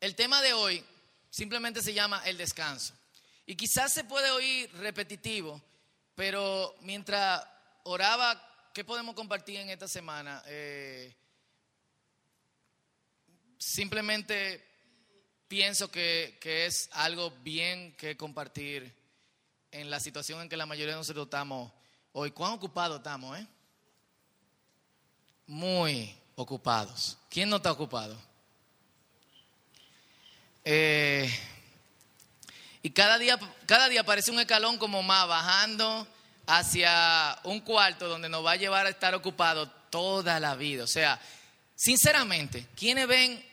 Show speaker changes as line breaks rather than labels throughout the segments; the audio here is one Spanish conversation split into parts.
El tema de hoy simplemente se llama el descanso. Y quizás se puede oír repetitivo, pero mientras oraba, ¿qué podemos compartir en esta semana? Eh, simplemente pienso que, que, es algo bien que compartir en la situación en que la mayoría de nosotros estamos hoy. ¿Cuán ocupados estamos, eh? Muy ocupados. ¿Quién no está ocupado? Eh, y cada día, cada día parece un escalón como más, bajando hacia un cuarto donde nos va a llevar a estar ocupado toda la vida. O sea, sinceramente, ¿quiénes ven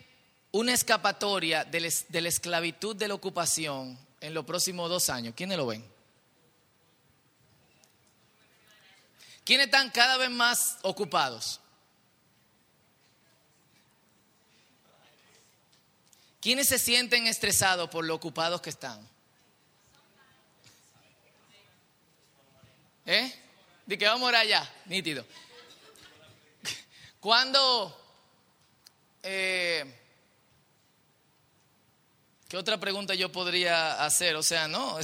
una escapatoria de la, esclavitud de la ocupación en los próximos dos años? ¿Quiénes lo ven? ¿Quiénes están cada vez más ocupados? ¿Quiénes se sienten estresados por lo ocupados que están? ¿Eh? De que vamos a allá, nítido. Cuando... Eh, ¿Qué otra pregunta yo podría hacer? O sea, no.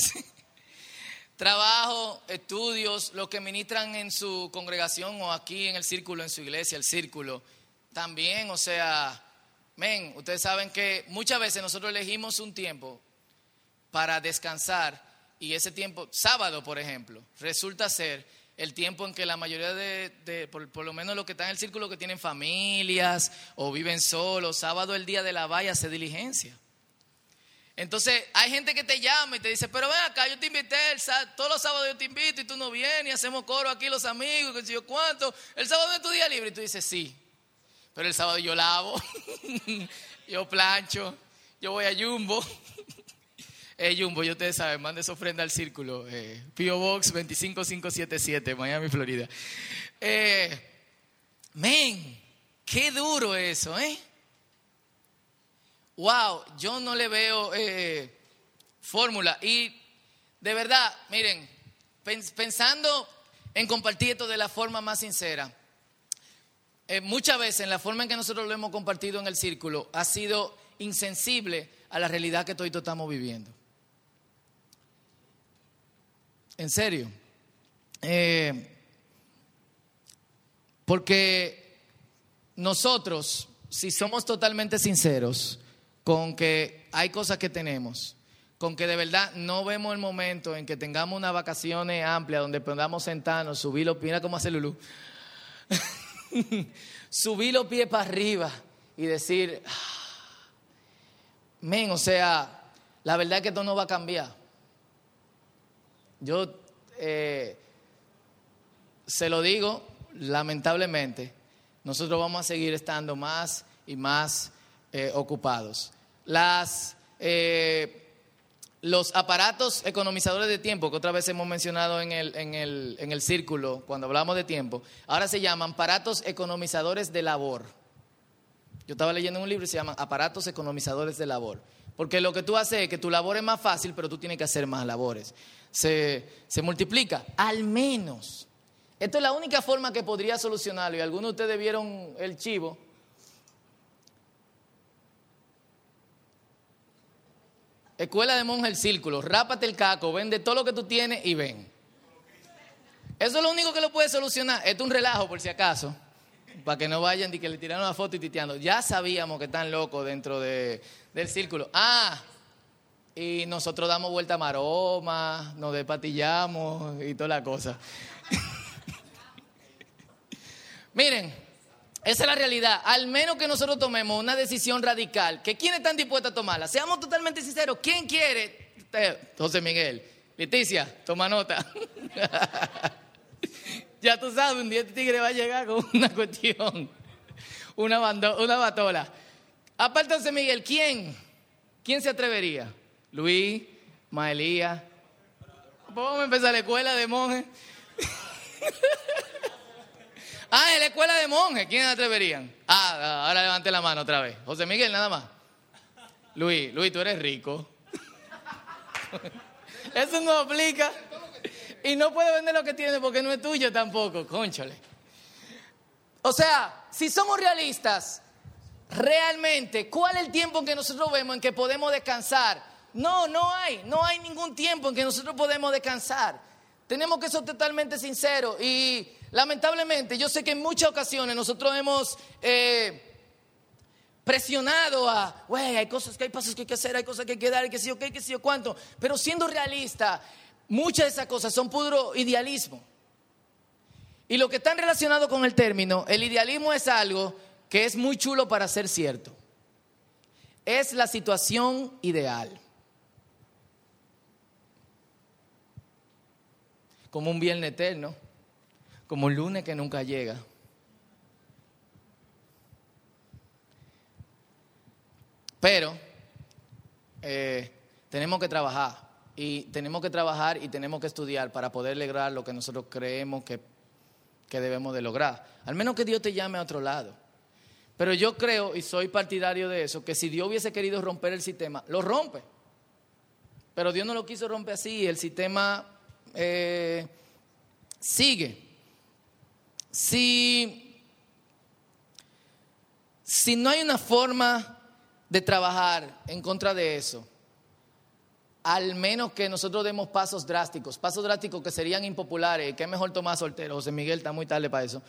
Trabajo, estudios, lo que ministran en su congregación o aquí en el círculo, en su iglesia, el círculo. También, o sea, men, ustedes saben que muchas veces nosotros elegimos un tiempo para descansar y ese tiempo, sábado por ejemplo, resulta ser el tiempo en que la mayoría de, por, lo menos los que están en el círculo que tienen familias o viven solos, sábado el día de la valla hace diligencia. Entonces hay gente que te llama y te dice, pero ven acá, yo te invité, todos los sábados yo te invito y tú no vienes y hacemos coro aquí los amigos, que yo cuánto, el sábado es tu día libre y tú dices, sí, pero el sábado yo lavo, yo plancho, yo voy a Jumbo. Eh, Jumbo, yo ustedes saben, mande su ofrenda al círculo. Eh, Box 25577, Miami, Florida. Eh, men, qué duro eso, ¿eh? Wow, yo no le veo eh, fórmula. Y de verdad, miren, pensando en compartir esto de la forma más sincera, eh, muchas veces en la forma en que nosotros lo hemos compartido en el círculo ha sido insensible a la realidad que todos estamos viviendo. En serio. Eh, porque nosotros, si somos totalmente sinceros con que hay cosas que tenemos, con que de verdad no vemos el momento en que tengamos unas vacaciones amplias donde podamos sentarnos, subir los mira cómo hace Lulú, subir los pies para arriba y decir, ah, men, o sea, la verdad es que esto no va a cambiar. Yo eh, se lo digo, lamentablemente, nosotros vamos a seguir estando más y más eh, ocupados. Las, eh, los aparatos economizadores de tiempo, que otra vez hemos mencionado en el, en, el, en el círculo cuando hablamos de tiempo, ahora se llaman aparatos economizadores de labor. Yo estaba leyendo un libro y se llaman aparatos economizadores de labor. Porque lo que tú haces es que tu labor es más fácil, pero tú tienes que hacer más labores. Se, multiplica, al menos. Esto es la única forma que podría solucionarlo. Y algunos de ustedes vieron el chivo. Escuela de monje el círculo, rápate el caco, vende todo lo que tú tienes y ven. Eso es lo único que lo puede solucionar. Esto es un relajo por si acaso, para que no vayan y que le tiraron una foto y titeando. Ya sabíamos que están locos dentro de, del círculo. Ah, y nosotros damos vuelta a maroma, nos despatillamos y toda la cosa. Miren, esa es la realidad. Al menos que nosotros tomemos una decisión radical, que ¿quién están dispuestos a tomarla? Seamos totalmente sinceros. ¿Quién quiere? José Miguel. Leticia, toma nota. ya tú sabes, un día este tigre va a llegar con una cuestión, una, una batola. Aparte, José Miguel, ¿quién? ¿Quién se atrevería? Luis, Maelía. Vamos a empezar la escuela de monjes. ah, en la escuela de monjes, ¿quién se atreverían? Ah, ahora levante la mano otra vez. José Miguel, nada más. Luis, Luis, tú eres rico. Eso no aplica. Y no puede vender lo que tiene porque no es tuyo tampoco, conchale. O sea, si somos realistas, realmente, ¿cuál es el tiempo que nosotros vemos en que podemos descansar? No, no hay, no hay ningún tiempo en que nosotros podemos descansar. Tenemos que ser totalmente sinceros y lamentablemente yo sé que en muchas ocasiones nosotros hemos eh, presionado a, güey, hay cosas que hay pasos que hay que hacer, hay cosas que hay que dar, hay que yo qué, que yo cuánto, pero siendo realista, muchas de esas cosas son puro idealismo. Y lo que está relacionado con el término, el idealismo es algo que es muy chulo para ser cierto. Es la situación ideal. como un viernes eterno, como un lunes que nunca llega. Pero eh, tenemos que trabajar y tenemos que trabajar y tenemos que estudiar para poder lograr lo que nosotros creemos que, que debemos de lograr. Al menos que Dios te llame a otro lado. Pero yo creo y soy partidario de eso, que si Dios hubiese querido romper el sistema, lo rompe. Pero Dios no lo quiso romper así, el sistema eh, sigue. Si, si no hay una forma de trabajar en contra de eso, al menos que nosotros demos pasos drásticos, pasos drásticos que serían impopulares, que es mejor tomar soltero, José Miguel está muy tarde para eso,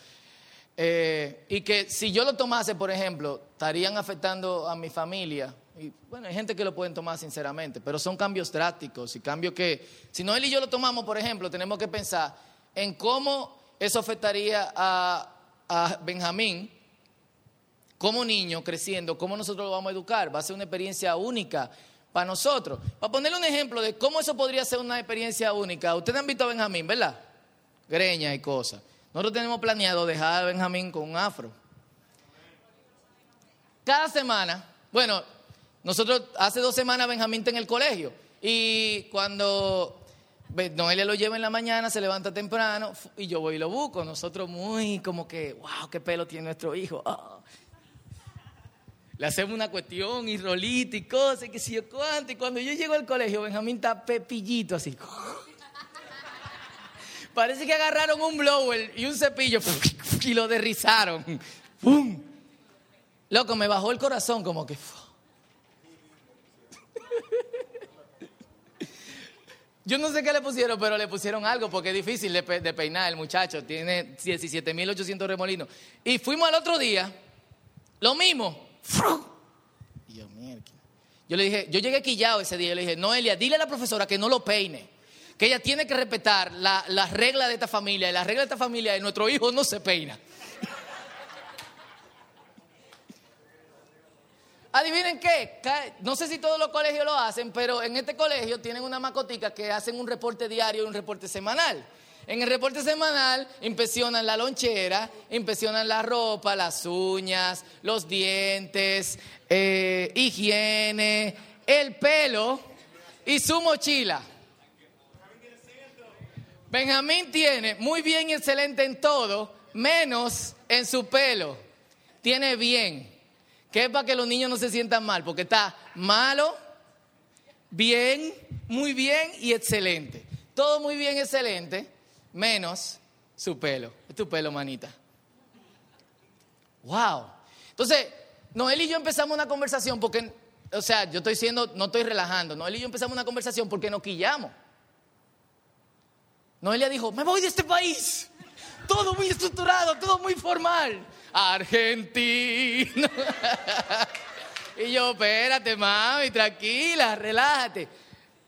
eh, y que si yo lo tomase, por ejemplo, estarían afectando a mi familia, y bueno, hay gente que lo pueden tomar sinceramente, pero son cambios drásticos y cambios que, si no él y yo lo tomamos, por ejemplo, tenemos que pensar en cómo eso afectaría a, a Benjamín como niño creciendo, cómo nosotros lo vamos a educar. Va a ser una experiencia única para nosotros. Para ponerle un ejemplo de cómo eso podría ser una experiencia única, ustedes han visto a Benjamín, ¿verdad? Greña y cosas. Nosotros tenemos planeado dejar a Benjamín con un afro. Cada semana, bueno, nosotros hace dos semanas Benjamín está en el colegio y cuando Noelia lo lleva en la mañana, se levanta temprano y yo voy y lo busco. Nosotros muy como que, wow, qué pelo tiene nuestro hijo. Ah. Le hacemos una cuestión y rolita y cosas, que si yo cuánto. Y cuando yo llego al colegio, Benjamín está pepillito así. Parece que agarraron un blower y un cepillo y lo derrizaron. Loco, me bajó el corazón como que... Yo no sé qué le pusieron, pero le pusieron algo porque es difícil de, peinar el muchacho. Tiene 17.800 remolinos. Y fuimos al otro día, lo mismo. Y yo, yo le dije, yo llegué quillado ese día. Yo le dije, Noelia, dile a la profesora que no lo peine. Que ella tiene que respetar las la reglas de esta familia. Y la regla de esta familia es nuestro hijo no se peina. Adivinen qué, no sé si todos los colegios lo hacen, pero en este colegio tienen una macotica que hacen un reporte diario y un reporte semanal. En el reporte semanal inspeccionan la lonchera, inspeccionan la ropa, las uñas, los dientes, eh, higiene, el pelo y su mochila. Benjamín tiene muy bien y excelente en todo, menos en su pelo. Tiene bien que es para que los niños no se sientan mal, porque está malo, bien, muy bien y excelente. Todo muy bien, excelente, menos su pelo. Es tu pelo, manita. Wow. Entonces, Noel y yo empezamos una conversación porque, o sea, yo estoy siendo, no estoy relajando. Noel y yo empezamos una conversación porque nos quillamos. Noelia dijo, me voy de este país. Todo muy estructurado, todo muy formal argentino. y yo, espérate, mami, tranquila, relájate.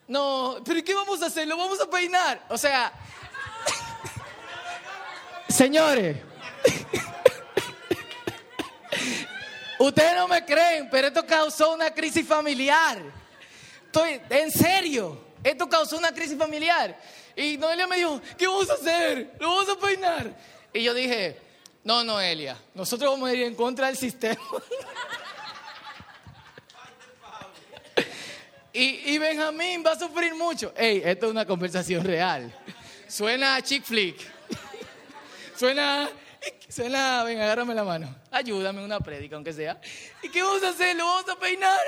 No, pero ¿qué vamos a hacer? ¿Lo vamos a peinar? O sea, señores, ustedes no me creen, pero esto causó una crisis familiar. Estoy, en serio, esto causó una crisis familiar. Y Noelia me dijo, ¿qué vamos a hacer? ¿Lo vamos a peinar? Y yo dije, no, Noelia, nosotros vamos a ir en contra del sistema. y, Benjamín va a sufrir mucho. Ey, esto es una conversación real. Suena a chick flick. Suena, suena, ven, agárrame la mano. Ayúdame una prédica, aunque sea. ¿Y qué vamos a hacer? ¿Lo vamos a peinar?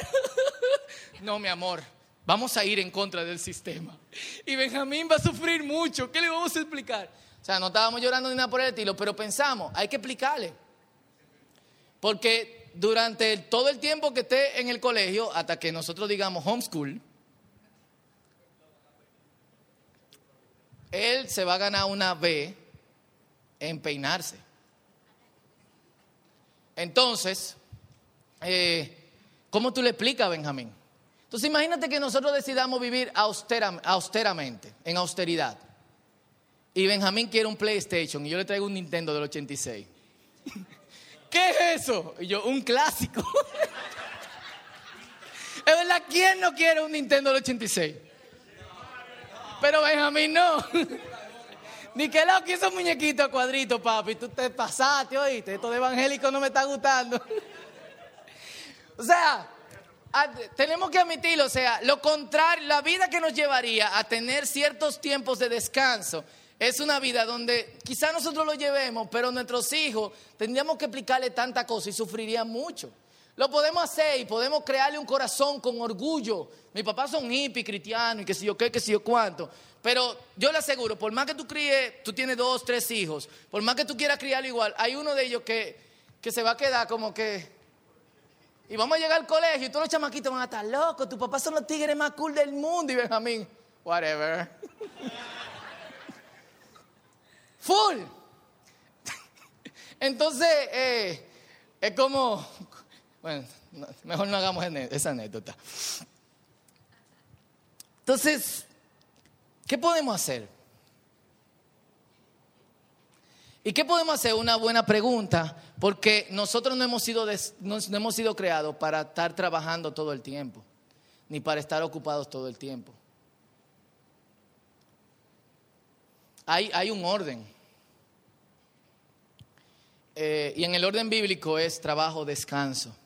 no, mi amor, vamos a ir en contra del sistema. Y Benjamín va a sufrir mucho. ¿Qué le vamos a explicar? O sea, no estábamos llorando ni nada por el estilo, pero pensamos, hay que explicarle. Porque durante todo el tiempo que esté en el colegio, hasta que nosotros digamos homeschool, él se va a ganar una B en peinarse. Entonces, eh, ¿cómo tú le explicas a Benjamín? Entonces imagínate que nosotros decidamos vivir austeramente, en austeridad. Y Benjamín quiere un PlayStation y yo le traigo un Nintendo del 86. ¿Qué es eso? Y yo, un clásico. es verdad, ¿quién no quiere un Nintendo del 86? Pero Benjamín no. Ni que lo que esos muñequitos cuadritos, papi. Tú te pasaste, oíste. Esto de evangélico no me está gustando. o sea, tenemos que admitirlo. O sea, lo contrario, la vida que nos llevaría a tener ciertos tiempos de descanso es una vida donde quizás nosotros lo llevemos, pero nuestros hijos tendríamos que explicarle tanta cosa y sufrirían mucho. Lo podemos hacer y podemos crearle un corazón con orgullo. Mi papá son hippie, cristiano y que si yo qué, que si yo cuánto. Pero yo le aseguro, por más que tú críes, tú tienes dos, tres hijos, por más que tú quieras criarlo igual, hay uno de ellos que, que se va a quedar como que... Y vamos a llegar al colegio y todos los chamaquitos van a estar locos, tu papá son los tigres más cool del mundo y Benjamín, whatever. Full. Entonces, eh, es como, bueno, mejor no hagamos esa anécdota. Entonces, ¿qué podemos hacer? ¿Y qué podemos hacer? Una buena pregunta, porque nosotros no hemos sido, no hemos sido creados para estar trabajando todo el tiempo, ni para estar ocupados todo el tiempo. Hay, hay un orden. Eh, y en el orden bíblico es trabajo, descanso.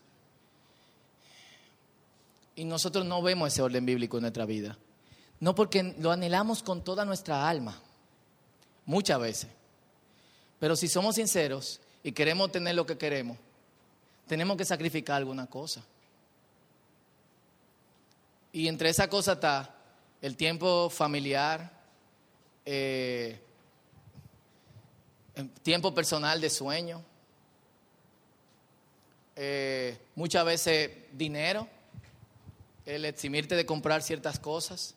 Y nosotros no vemos ese orden bíblico en nuestra vida. No porque lo anhelamos con toda nuestra alma, muchas veces. Pero si somos sinceros y queremos tener lo que queremos, tenemos que sacrificar alguna cosa. Y entre esa cosa está el tiempo familiar, eh, tiempo personal de sueño, eh, muchas veces dinero, el eximirte de comprar ciertas cosas,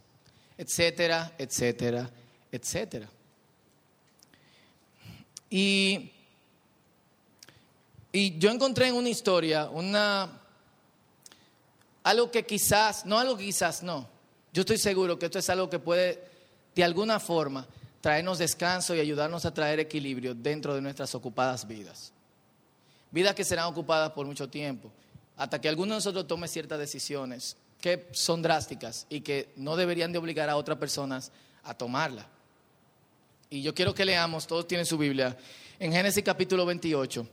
etcétera, etcétera, etcétera. Y, y yo encontré en una historia una algo que quizás, no algo que quizás no, yo estoy seguro que esto es algo que puede de alguna forma traernos descanso y ayudarnos a traer equilibrio dentro de nuestras ocupadas vidas. Vidas que serán ocupadas por mucho tiempo, hasta que alguno de nosotros tome ciertas decisiones que son drásticas y que no deberían de obligar a otras personas a tomarla. Y yo quiero que leamos, todos tienen su Biblia, en Génesis capítulo 28,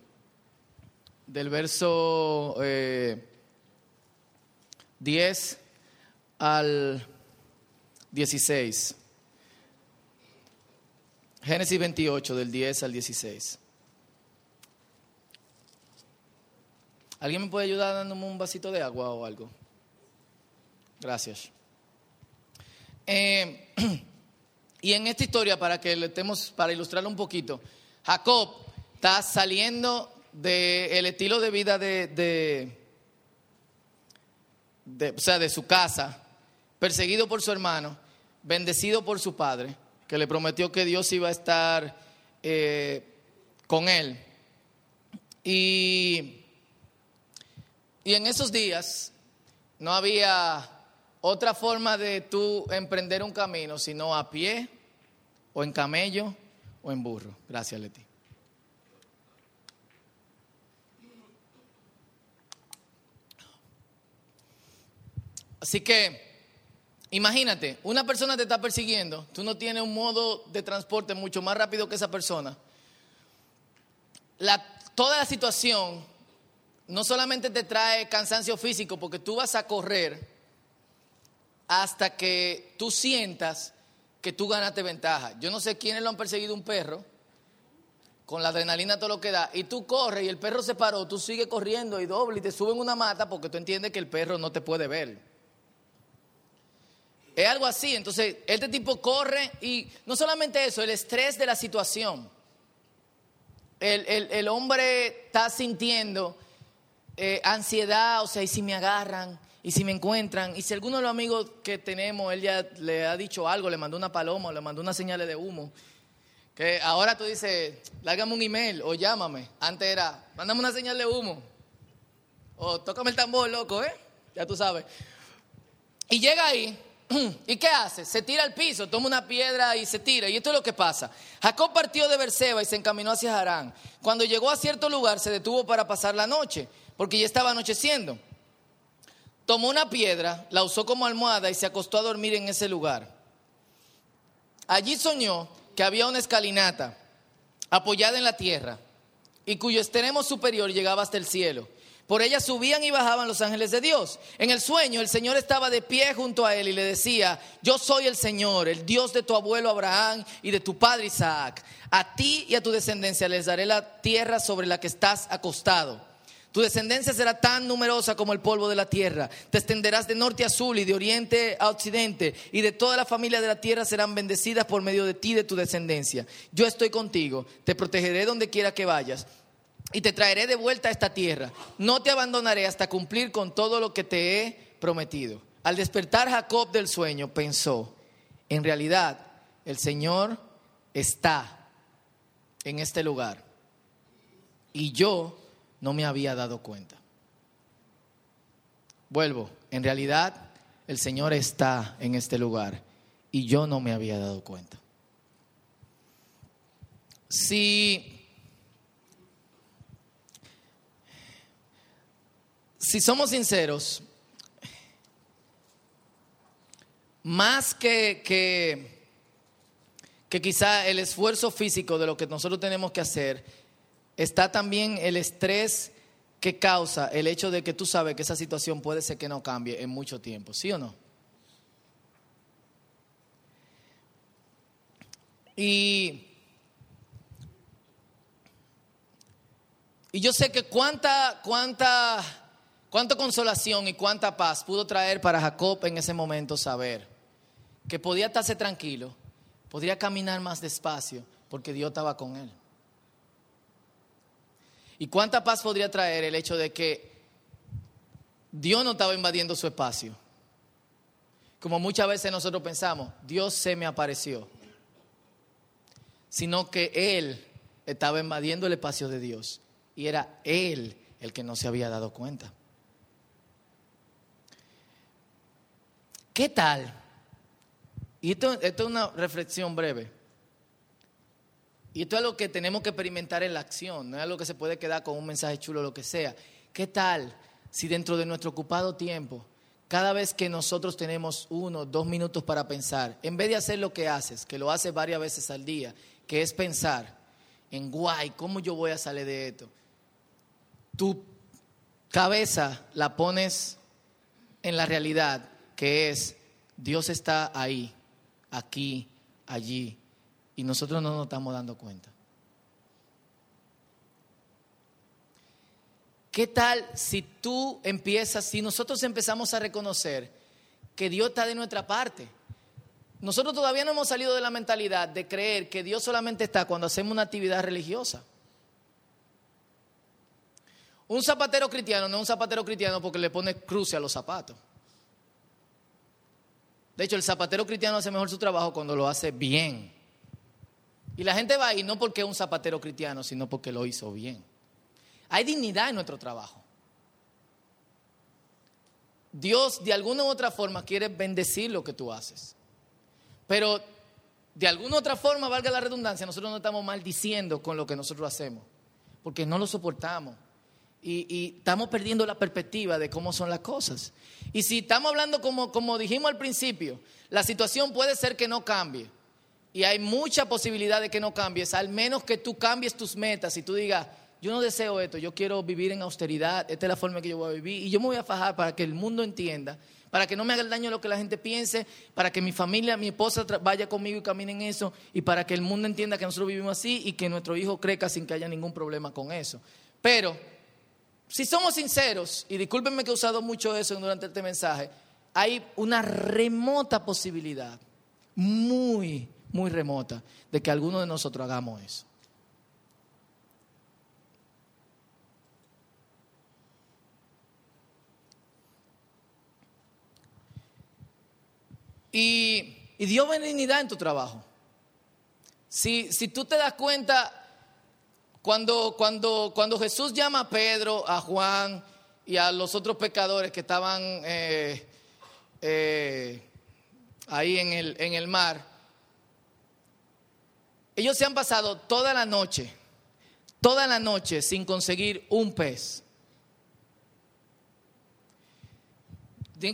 del verso 10 eh, al 16. Génesis 28, del 10 al 16. ¿Alguien me puede ayudar dándome un vasito de agua o algo? Gracias. Eh, y en esta historia, para que le estemos, para ilustrarlo un poquito, Jacob está saliendo del estilo de vida de, de, o sea, de su casa, perseguido por su hermano, bendecido por su padre que le prometió que Dios iba a estar eh, con él. Y, y en esos días no había otra forma de tú emprender un camino, sino a pie, o en camello, o en burro. Gracias, Leti. Así que Imagínate, una persona te está persiguiendo, tú no tienes un modo de transporte mucho más rápido que esa persona. toda la situación no solamente te trae cansancio físico, porque tú vas a correr hasta que tú sientas que tú ganaste ventaja. Yo no sé quiénes lo han perseguido un perro, con la adrenalina todo lo que da, y tú corres y el perro se paró, tú sigues corriendo y doble y te suben una mata porque tú entiendes que el perro no te puede ver. Es algo así. Entonces, este tipo corre y no solamente eso, el estrés de la situación. El, hombre está sintiendo eh, ansiedad, o sea, y si me agarran, y si me encuentran, y si alguno de los amigos que tenemos, él ya le ha dicho algo, le mandó una paloma, le mandó una señal de humo, que ahora tú dices, lágame un email o llámame. Antes era, mándame una señal de humo. O tócame el tambor, loco, ¿eh? Ya tú sabes. Y llega ahí, ¿y qué hace? Se tira al piso, toma una piedra y se tira. Y esto es lo que pasa. Jacob partió de Berseba y se encaminó hacia Harán. Cuando llegó a cierto lugar, se detuvo para pasar la noche, porque ya estaba anocheciendo. Tomó una piedra, la usó como almohada y se acostó a dormir en ese lugar. Allí soñó que había una escalinata apoyada en la tierra y cuyo extremo superior llegaba hasta el cielo. Por ella subían y bajaban los ángeles de Dios. En el sueño el Señor estaba de pie junto a él y le decía, yo soy el Señor, el Dios de tu abuelo Abraham y de tu padre Isaac. A ti y a tu descendencia les daré la tierra sobre la que estás acostado. Tu descendencia será tan numerosa como el polvo de la tierra. Te extenderás de norte a sur y de oriente a occidente. Y de toda la familia de la tierra serán bendecidas por medio de ti y de tu descendencia. Yo estoy contigo. Te protegeré donde quiera que vayas. Y te traeré de vuelta a esta tierra. No te abandonaré hasta cumplir con todo lo que te he prometido. Al despertar Jacob del sueño pensó, en realidad el Señor está en este lugar. Y yo no me había dado cuenta. Vuelvo, en realidad el Señor está en este lugar y yo no me había dado cuenta. Si, si somos sinceros, más que, que, que quizá el esfuerzo físico de lo que nosotros tenemos que hacer, está también el estrés que causa el hecho de que tú sabes que esa situación puede ser que no cambie en mucho tiempo, ¿sí o no? Y, y yo sé que cuánta, cuánta, cuánta consolación y cuánta paz pudo traer para Jacob en ese momento saber que podía estarse tranquilo, podría caminar más despacio porque Dios estaba con él. ¿Y cuánta paz podría traer el hecho de que Dios no estaba invadiendo su espacio? Como muchas veces nosotros pensamos, Dios se me apareció, sino que Él estaba invadiendo el espacio de Dios y era Él el que no se había dado cuenta. ¿Qué tal? Y esto, es una reflexión breve. Y esto es lo que tenemos que experimentar en la acción, no es algo que se puede quedar con un mensaje chulo o lo que sea. ¿Qué tal si dentro de nuestro ocupado tiempo, cada vez que nosotros tenemos uno, dos minutos para pensar, en vez de hacer lo que haces, que lo haces varias veces al día, que es pensar en, guay, ¿cómo yo voy a salir de esto? Tu cabeza la pones en la realidad, que es, Dios está ahí, aquí, allí, y nosotros no nos estamos dando cuenta. ¿Qué tal si tú empiezas, si nosotros empezamos a reconocer que Dios está de nuestra parte? Nosotros todavía no hemos salido de la mentalidad de creer que Dios solamente está cuando hacemos una actividad religiosa. Un zapatero cristiano no es un zapatero cristiano porque le pone cruce a los zapatos. De hecho, el zapatero cristiano hace mejor su trabajo cuando lo hace bien. Y la gente va ahí no porque es un zapatero cristiano, sino porque lo hizo bien. Hay dignidad en nuestro trabajo. Dios de alguna u otra forma quiere bendecir lo que tú haces. Pero de alguna u otra forma, valga la redundancia, nosotros no estamos maldiciendo con lo que nosotros hacemos, porque no lo soportamos. Y, y, estamos perdiendo la perspectiva de cómo son las cosas. Y si estamos hablando como, como dijimos al principio, la situación puede ser que no cambie y hay mucha posibilidad de que no cambies, al menos que tú cambies tus metas y tú digas, yo no deseo esto, yo quiero vivir en austeridad, esta es la forma que yo voy a vivir y yo me voy a fajar para que el mundo entienda, para que no me haga el daño lo que la gente piense, para que mi familia, mi esposa vaya conmigo y camine en eso y para que el mundo entienda que nosotros vivimos así y que nuestro hijo crezca sin que haya ningún problema con eso. Pero, si somos sinceros, y discúlpenme que he usado mucho eso durante este mensaje, hay una remota posibilidad, muy muy remota de que alguno de nosotros hagamos eso. Y, y Dios benignidad en tu trabajo. Si, si tú te das cuenta, cuando, cuando, cuando Jesús llama a Pedro, a Juan y a los otros pecadores que estaban eh, eh, ahí en el, en el mar, ellos se han pasado toda la noche, toda la noche sin conseguir un pez.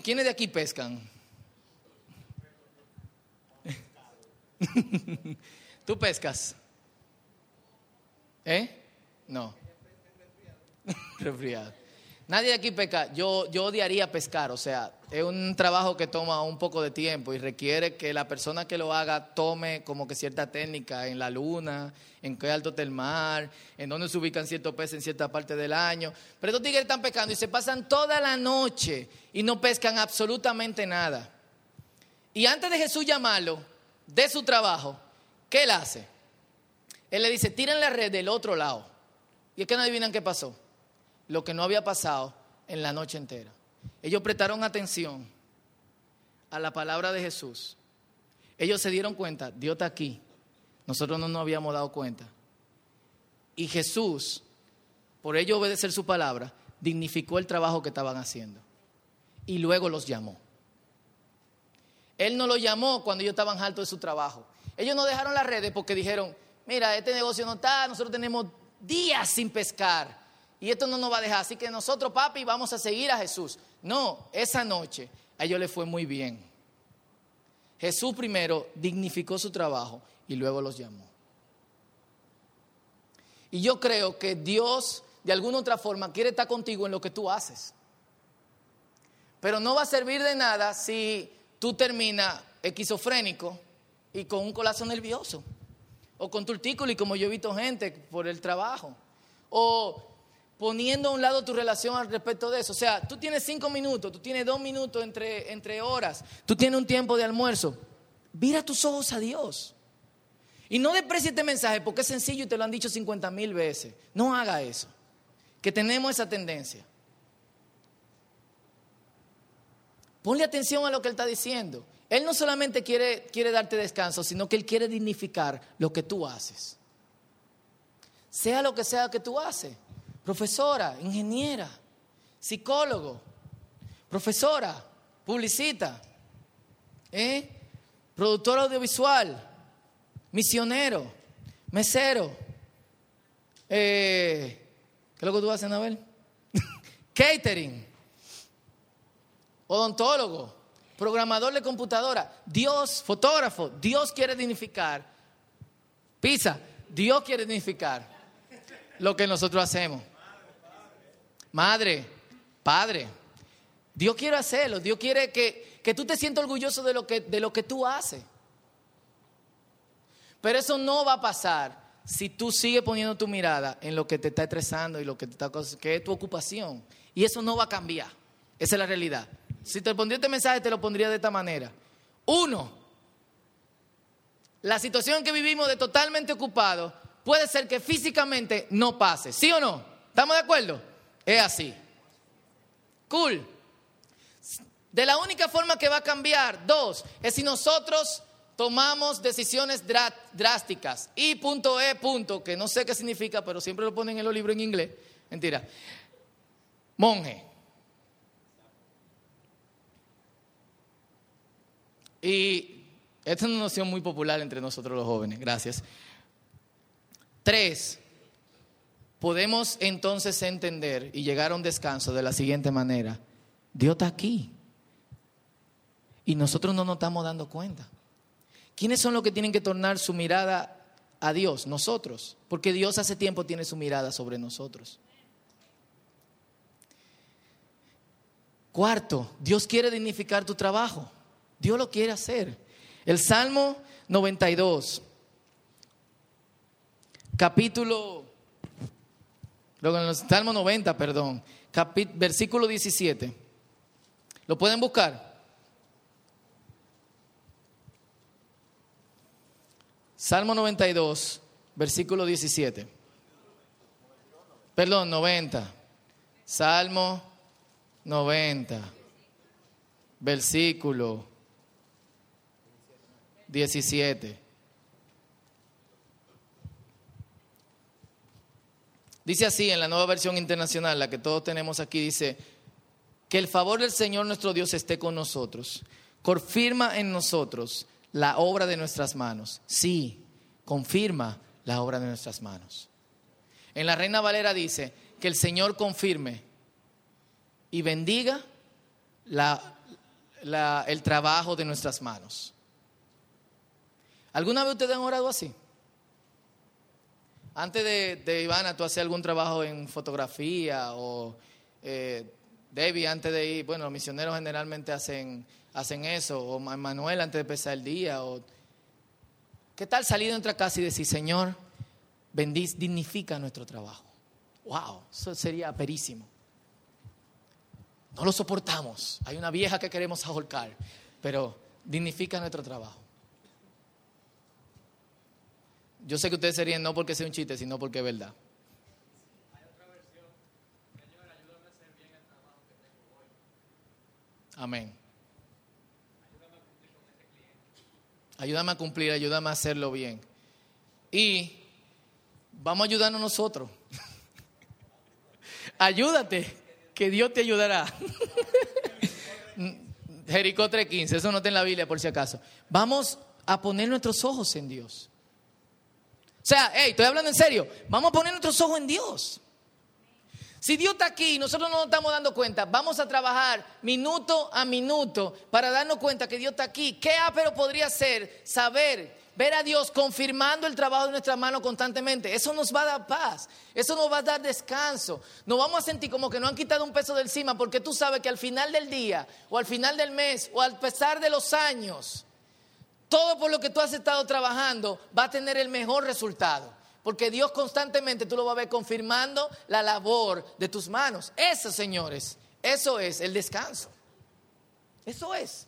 ¿Quiénes de aquí pescan? ¿Tú pescas? ¿Eh? No. Resfriado. Nadie de aquí pesca. Yo, yo odiaría pescar, o sea, es un trabajo que toma un poco de tiempo y requiere que la persona que lo haga tome como que cierta técnica en la luna, en qué alto está el mar, en dónde se ubican ciertos peces en cierta parte del año. Pero estos tigres están pescando y se pasan toda la noche y no pescan absolutamente nada. Y antes de Jesús llamarlo de su trabajo, ¿qué él hace? Él le dice, tiren la red del otro lado. Y es que no adivinan qué pasó lo que no había pasado en la noche entera. Ellos prestaron atención a la palabra de Jesús. Ellos se dieron cuenta, Dios está aquí. Nosotros no nos habíamos dado cuenta. Y Jesús, por ello obedecer su palabra, dignificó el trabajo que estaban haciendo. Y luego los llamó. Él no los llamó cuando ellos estaban altos de su trabajo. Ellos no dejaron las redes porque dijeron, mira, este negocio no está, nosotros tenemos días sin pescar. Y esto no nos va a dejar. Así que nosotros, papi, vamos a seguir a Jesús. No, esa noche a ellos les fue muy bien. Jesús primero dignificó su trabajo y luego los llamó. Y yo creo que Dios, de alguna otra forma, quiere estar contigo en lo que tú haces. Pero no va a servir de nada si tú terminas esquizofrénico y con un colapso nervioso. O con tortícolis, como yo he visto gente por el trabajo. O poniendo a un lado tu relación al respecto de eso. O sea, tú tienes cinco minutos, tú tienes dos minutos entre, entre horas, tú tienes un tiempo de almuerzo. Vira tus ojos a Dios. Y no deprecies este mensaje porque es sencillo y te lo han dicho 50 mil veces. No haga eso. Que tenemos esa tendencia. Ponle atención a lo que Él está diciendo. Él no solamente quiere, quiere darte descanso, sino que Él quiere dignificar lo que tú haces. Sea lo que sea que tú haces profesora, ingeniera, psicólogo, profesora, publicita, ¿eh? productor audiovisual, misionero, mesero, eh, ¿qué es lo que tú haces, Anabel? Catering, odontólogo, programador de computadora, Dios, fotógrafo, Dios quiere dignificar. Pisa, Dios quiere dignificar lo que nosotros hacemos madre, padre. Dios quiere hacerlo, Dios quiere que, que tú te sientas orgulloso de lo, que, de lo que tú haces. Pero eso no va a pasar si tú sigues poniendo tu mirada en lo que te está estresando y lo que, te está, que es tu ocupación. Y eso no va a cambiar. Esa es la realidad. Si te pondría este mensaje, te lo pondría de esta manera. Uno, la situación que vivimos de totalmente ocupado puede ser que físicamente no pase. ¿Sí o no? ¿Estamos de acuerdo? Es así. Cool. De la única forma que va a cambiar, dos, es si nosotros tomamos decisiones drásticas. Y punto E, punto, que no sé qué significa, pero siempre lo ponen en los libros en inglés. Mentira. Monje. Y esta es una noción muy popular entre nosotros los jóvenes. Gracias. Tres, podemos entonces entender y llegar a un descanso de la siguiente manera. Dios está aquí. Y nosotros no nos estamos dando cuenta. ¿Quiénes son los que tienen que tornar su mirada a Dios? Nosotros. Porque Dios hace tiempo tiene su mirada sobre nosotros. Cuarto, Dios quiere dignificar tu trabajo. Dios lo quiere hacer. El Salmo 92, capítulo Salmo 90, perdón, versículo 17. ¿Lo pueden buscar? Salmo 92, versículo 17. Perdón, 90. Salmo 90, versículo 17. Dice así en la nueva versión internacional, la que todos tenemos aquí, dice, que el favor del Señor nuestro Dios esté con nosotros. Confirma en nosotros la obra de nuestras manos. Sí, confirma la obra de nuestras manos. En la Reina Valera dice que el Señor confirme y bendiga el trabajo de nuestras manos. ¿Alguna vez ustedes han orado así? Antes de, Ivana, ¿tú hacías algún trabajo en fotografía? O eh, Debbie, antes de ir, bueno, los misioneros generalmente hacen, hacen eso. O Manuel, antes de empezar el día. ¿Qué tal salir de nuestra casa y decir, Señor, bendiz, dignifica nuestro trabajo? ¡Wow! Eso sería perísimo. No lo soportamos. Hay una vieja que queremos ahorcar, pero dignifica nuestro trabajo. Yo sé que ustedes serían no porque sea un chiste, sino porque es verdad. Amén. Ayúdame a cumplir, ayúdame a hacerlo bien. Y vamos a ayudarnos nosotros. Ayúdate, que Dios te ayudará. Jericó 3.15, eso no está en la Biblia por si acaso. Vamos a poner nuestros ojos en Dios. O sea, hey, estoy hablando en serio. Vamos a poner nuestros ojos en Dios. Si Dios está aquí y nosotros no nos estamos dando cuenta, vamos a trabajar minuto a minuto para darnos cuenta que Dios está aquí. ¿Qué pero podría ser saber, ver a Dios confirmando el trabajo de nuestras manos constantemente? Eso nos va a dar paz, eso nos va a dar descanso. Nos vamos a sentir como que no han quitado un peso de encima porque tú sabes que al final del día o al final del mes o al pesar de los años, todo por lo que tú has estado trabajando va a tener el mejor resultado. Porque Dios constantemente tú lo vas a ver confirmando la labor de tus manos. Eso, señores, eso es el descanso. Eso es.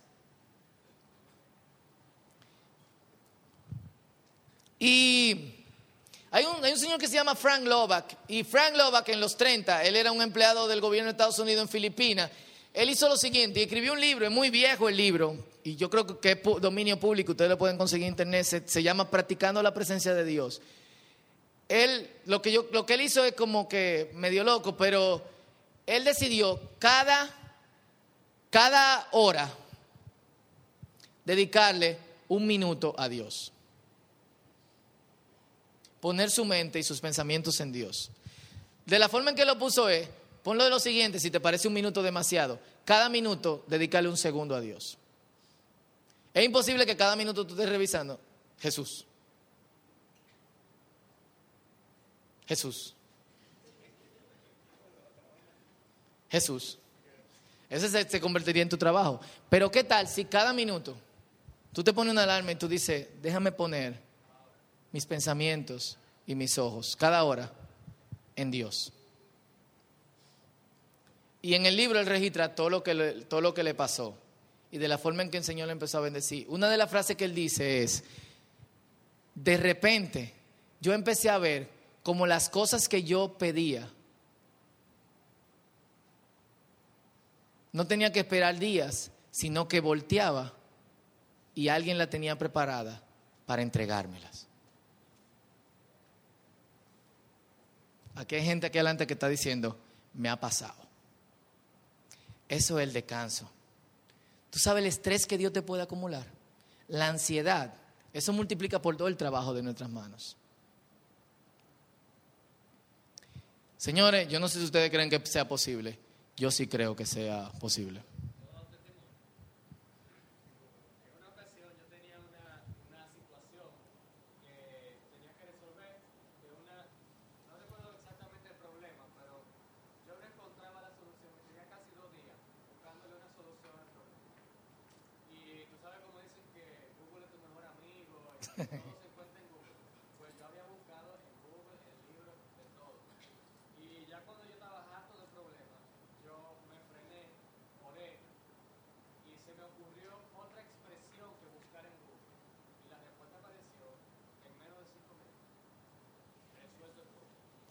Y hay un, señor que se llama Frank Lovac. Y Frank Lovac en los 30, él era un empleado del gobierno de Estados Unidos en Filipinas. Él hizo lo siguiente, escribió un libro, es muy viejo el libro, y yo creo que es dominio público, ustedes lo pueden conseguir en internet, se, llama Practicando la presencia de Dios. Él, lo que, yo, lo que él hizo es como que medio loco, pero él decidió cada, cada hora dedicarle un minuto a Dios. Poner su mente y sus pensamientos en Dios. De la forma en que lo puso es, ponlo de lo siguiente, si te parece un minuto demasiado, cada minuto dedicarle un segundo a Dios. Es imposible que cada minuto tú estés revisando Jesús. Jesús. Jesús. Ese se, convertiría en tu trabajo. Pero ¿qué tal si cada minuto tú te pones una alarma y tú dices, déjame poner mis pensamientos y mis ojos cada hora en Dios? Y en el libro él registra todo lo que todo lo que le pasó y de la forma en que el Señor le empezó a bendecir. Una de las frases que él dice es, de repente yo empecé a ver como las cosas que yo pedía, no tenía que esperar días, sino que volteaba y alguien la tenía preparada para entregármelas. Aquí hay gente aquí adelante que está diciendo, me ha pasado. Eso es el descanso. Tú sabes el estrés que Dios te puede acumular, la ansiedad. Eso multiplica por todo el trabajo de nuestras manos. Señores, yo no sé si ustedes creen que sea posible. Yo sí creo que sea posible.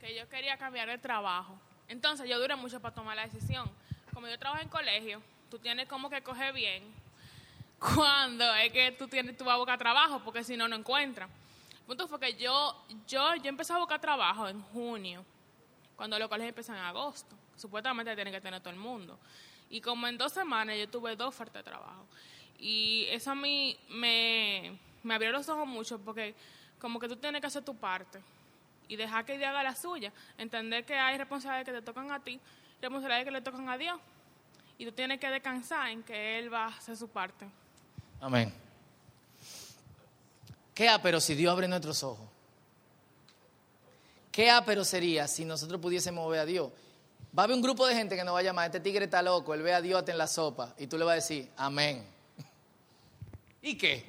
que
yo quería cambiar de trabajo. Entonces yo duré mucho para tomar la decisión. Como yo trabajo en colegio, tú tienes como que coger bien cuando es que tú tienes tú vas a buscar trabajo, porque si no no encuentras. El punto fue que yo yo yo empecé a buscar trabajo en junio, cuando los colegios empiezan en agosto. Supuestamente tienen que tener todo el mundo. Y como en dos semanas yo tuve dos ofertas de trabajo. Y eso a mí me, me abrió los ojos mucho porque como que tú tienes que hacer tu parte y dejar que Dios haga la suya. Entender que hay responsabilidades que te tocan a ti, responsabilidades que le tocan a Dios. Y tú tienes que descansar en que Él va a hacer su parte.
Amén. Qué ápero si Dios abre nuestros ojos. Qué ápero sería si nosotros pudiésemos ver a Dios. Va a haber un grupo de gente que nos va a llamar, este tigre está loco, él ve a Dios en la sopa, y tú le vas a decir, amén. ¿Y qué?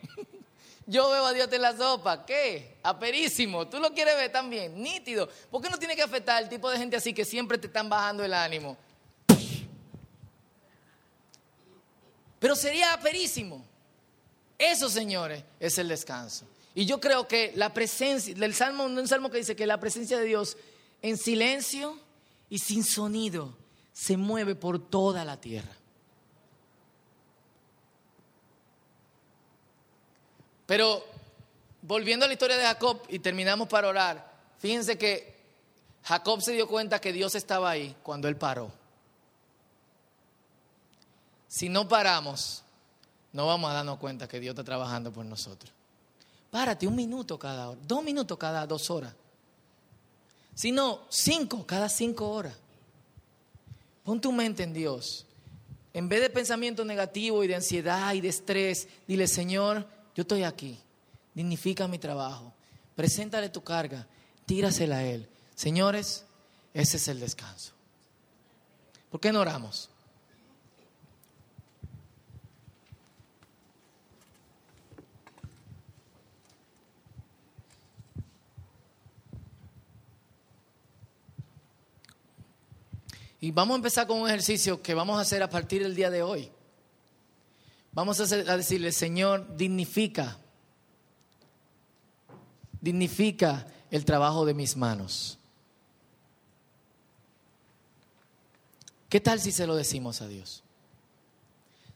Yo veo a Dios en la sopa, ¿qué? Aperísimo, tú lo quieres ver también, nítido. ¿Por qué no tiene que afectar el tipo de gente así que siempre te están bajando el ánimo? Pero sería aperísimo. Eso, señores, es el descanso. Y yo creo que la presencia, del salmo, un salmo que dice que la presencia de Dios en silencio y sin sonido se mueve por toda la tierra. Pero volviendo a la historia de Jacob y terminamos para orar, fíjense que Jacob se dio cuenta que Dios estaba ahí cuando él paró. Si no paramos, no vamos a darnos cuenta que Dios está trabajando por nosotros. Párate un minuto cada hora, dos minutos cada dos horas. Si no, cinco cada cinco horas. Pon tu mente en Dios. En vez de pensamiento negativo y de ansiedad y de estrés, dile, Señor, yo estoy aquí. Dignifica mi trabajo. Preséntale tu carga. Tírasela a Él. Señores, ese es el descanso. ¿Por qué no oramos? Y vamos a empezar con un ejercicio que vamos a hacer a partir del día de hoy. Vamos a, decirle, Señor, dignifica, dignifica el trabajo de mis manos. ¿Qué tal si se lo decimos a Dios?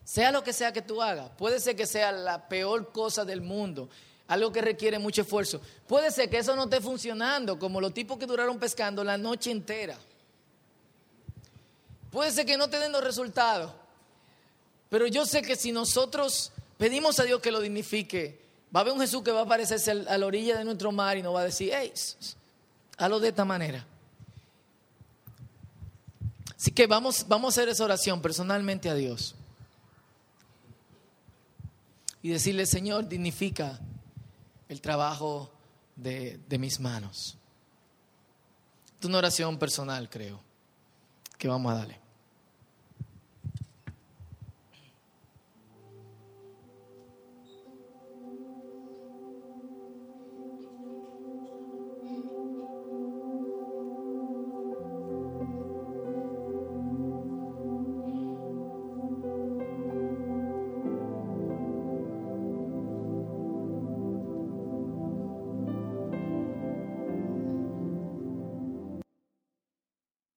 Sea lo que sea que tú hagas, puede ser que sea la peor cosa del mundo, algo que requiere mucho esfuerzo. Puede ser que eso no esté funcionando, como los tipos que duraron pescando la noche entera. Puede ser que no te den los resultados, pero yo sé que si nosotros pedimos a Dios que lo dignifique, va a haber un Jesús que va a aparecerse a la orilla de nuestro mar y nos va a decir, hey, hazlo de esta manera. Así que vamos, vamos a hacer esa oración personalmente a Dios. Y decirle, Señor, dignifica el trabajo de, de mis manos. Es una oración personal, creo, que vamos a darle.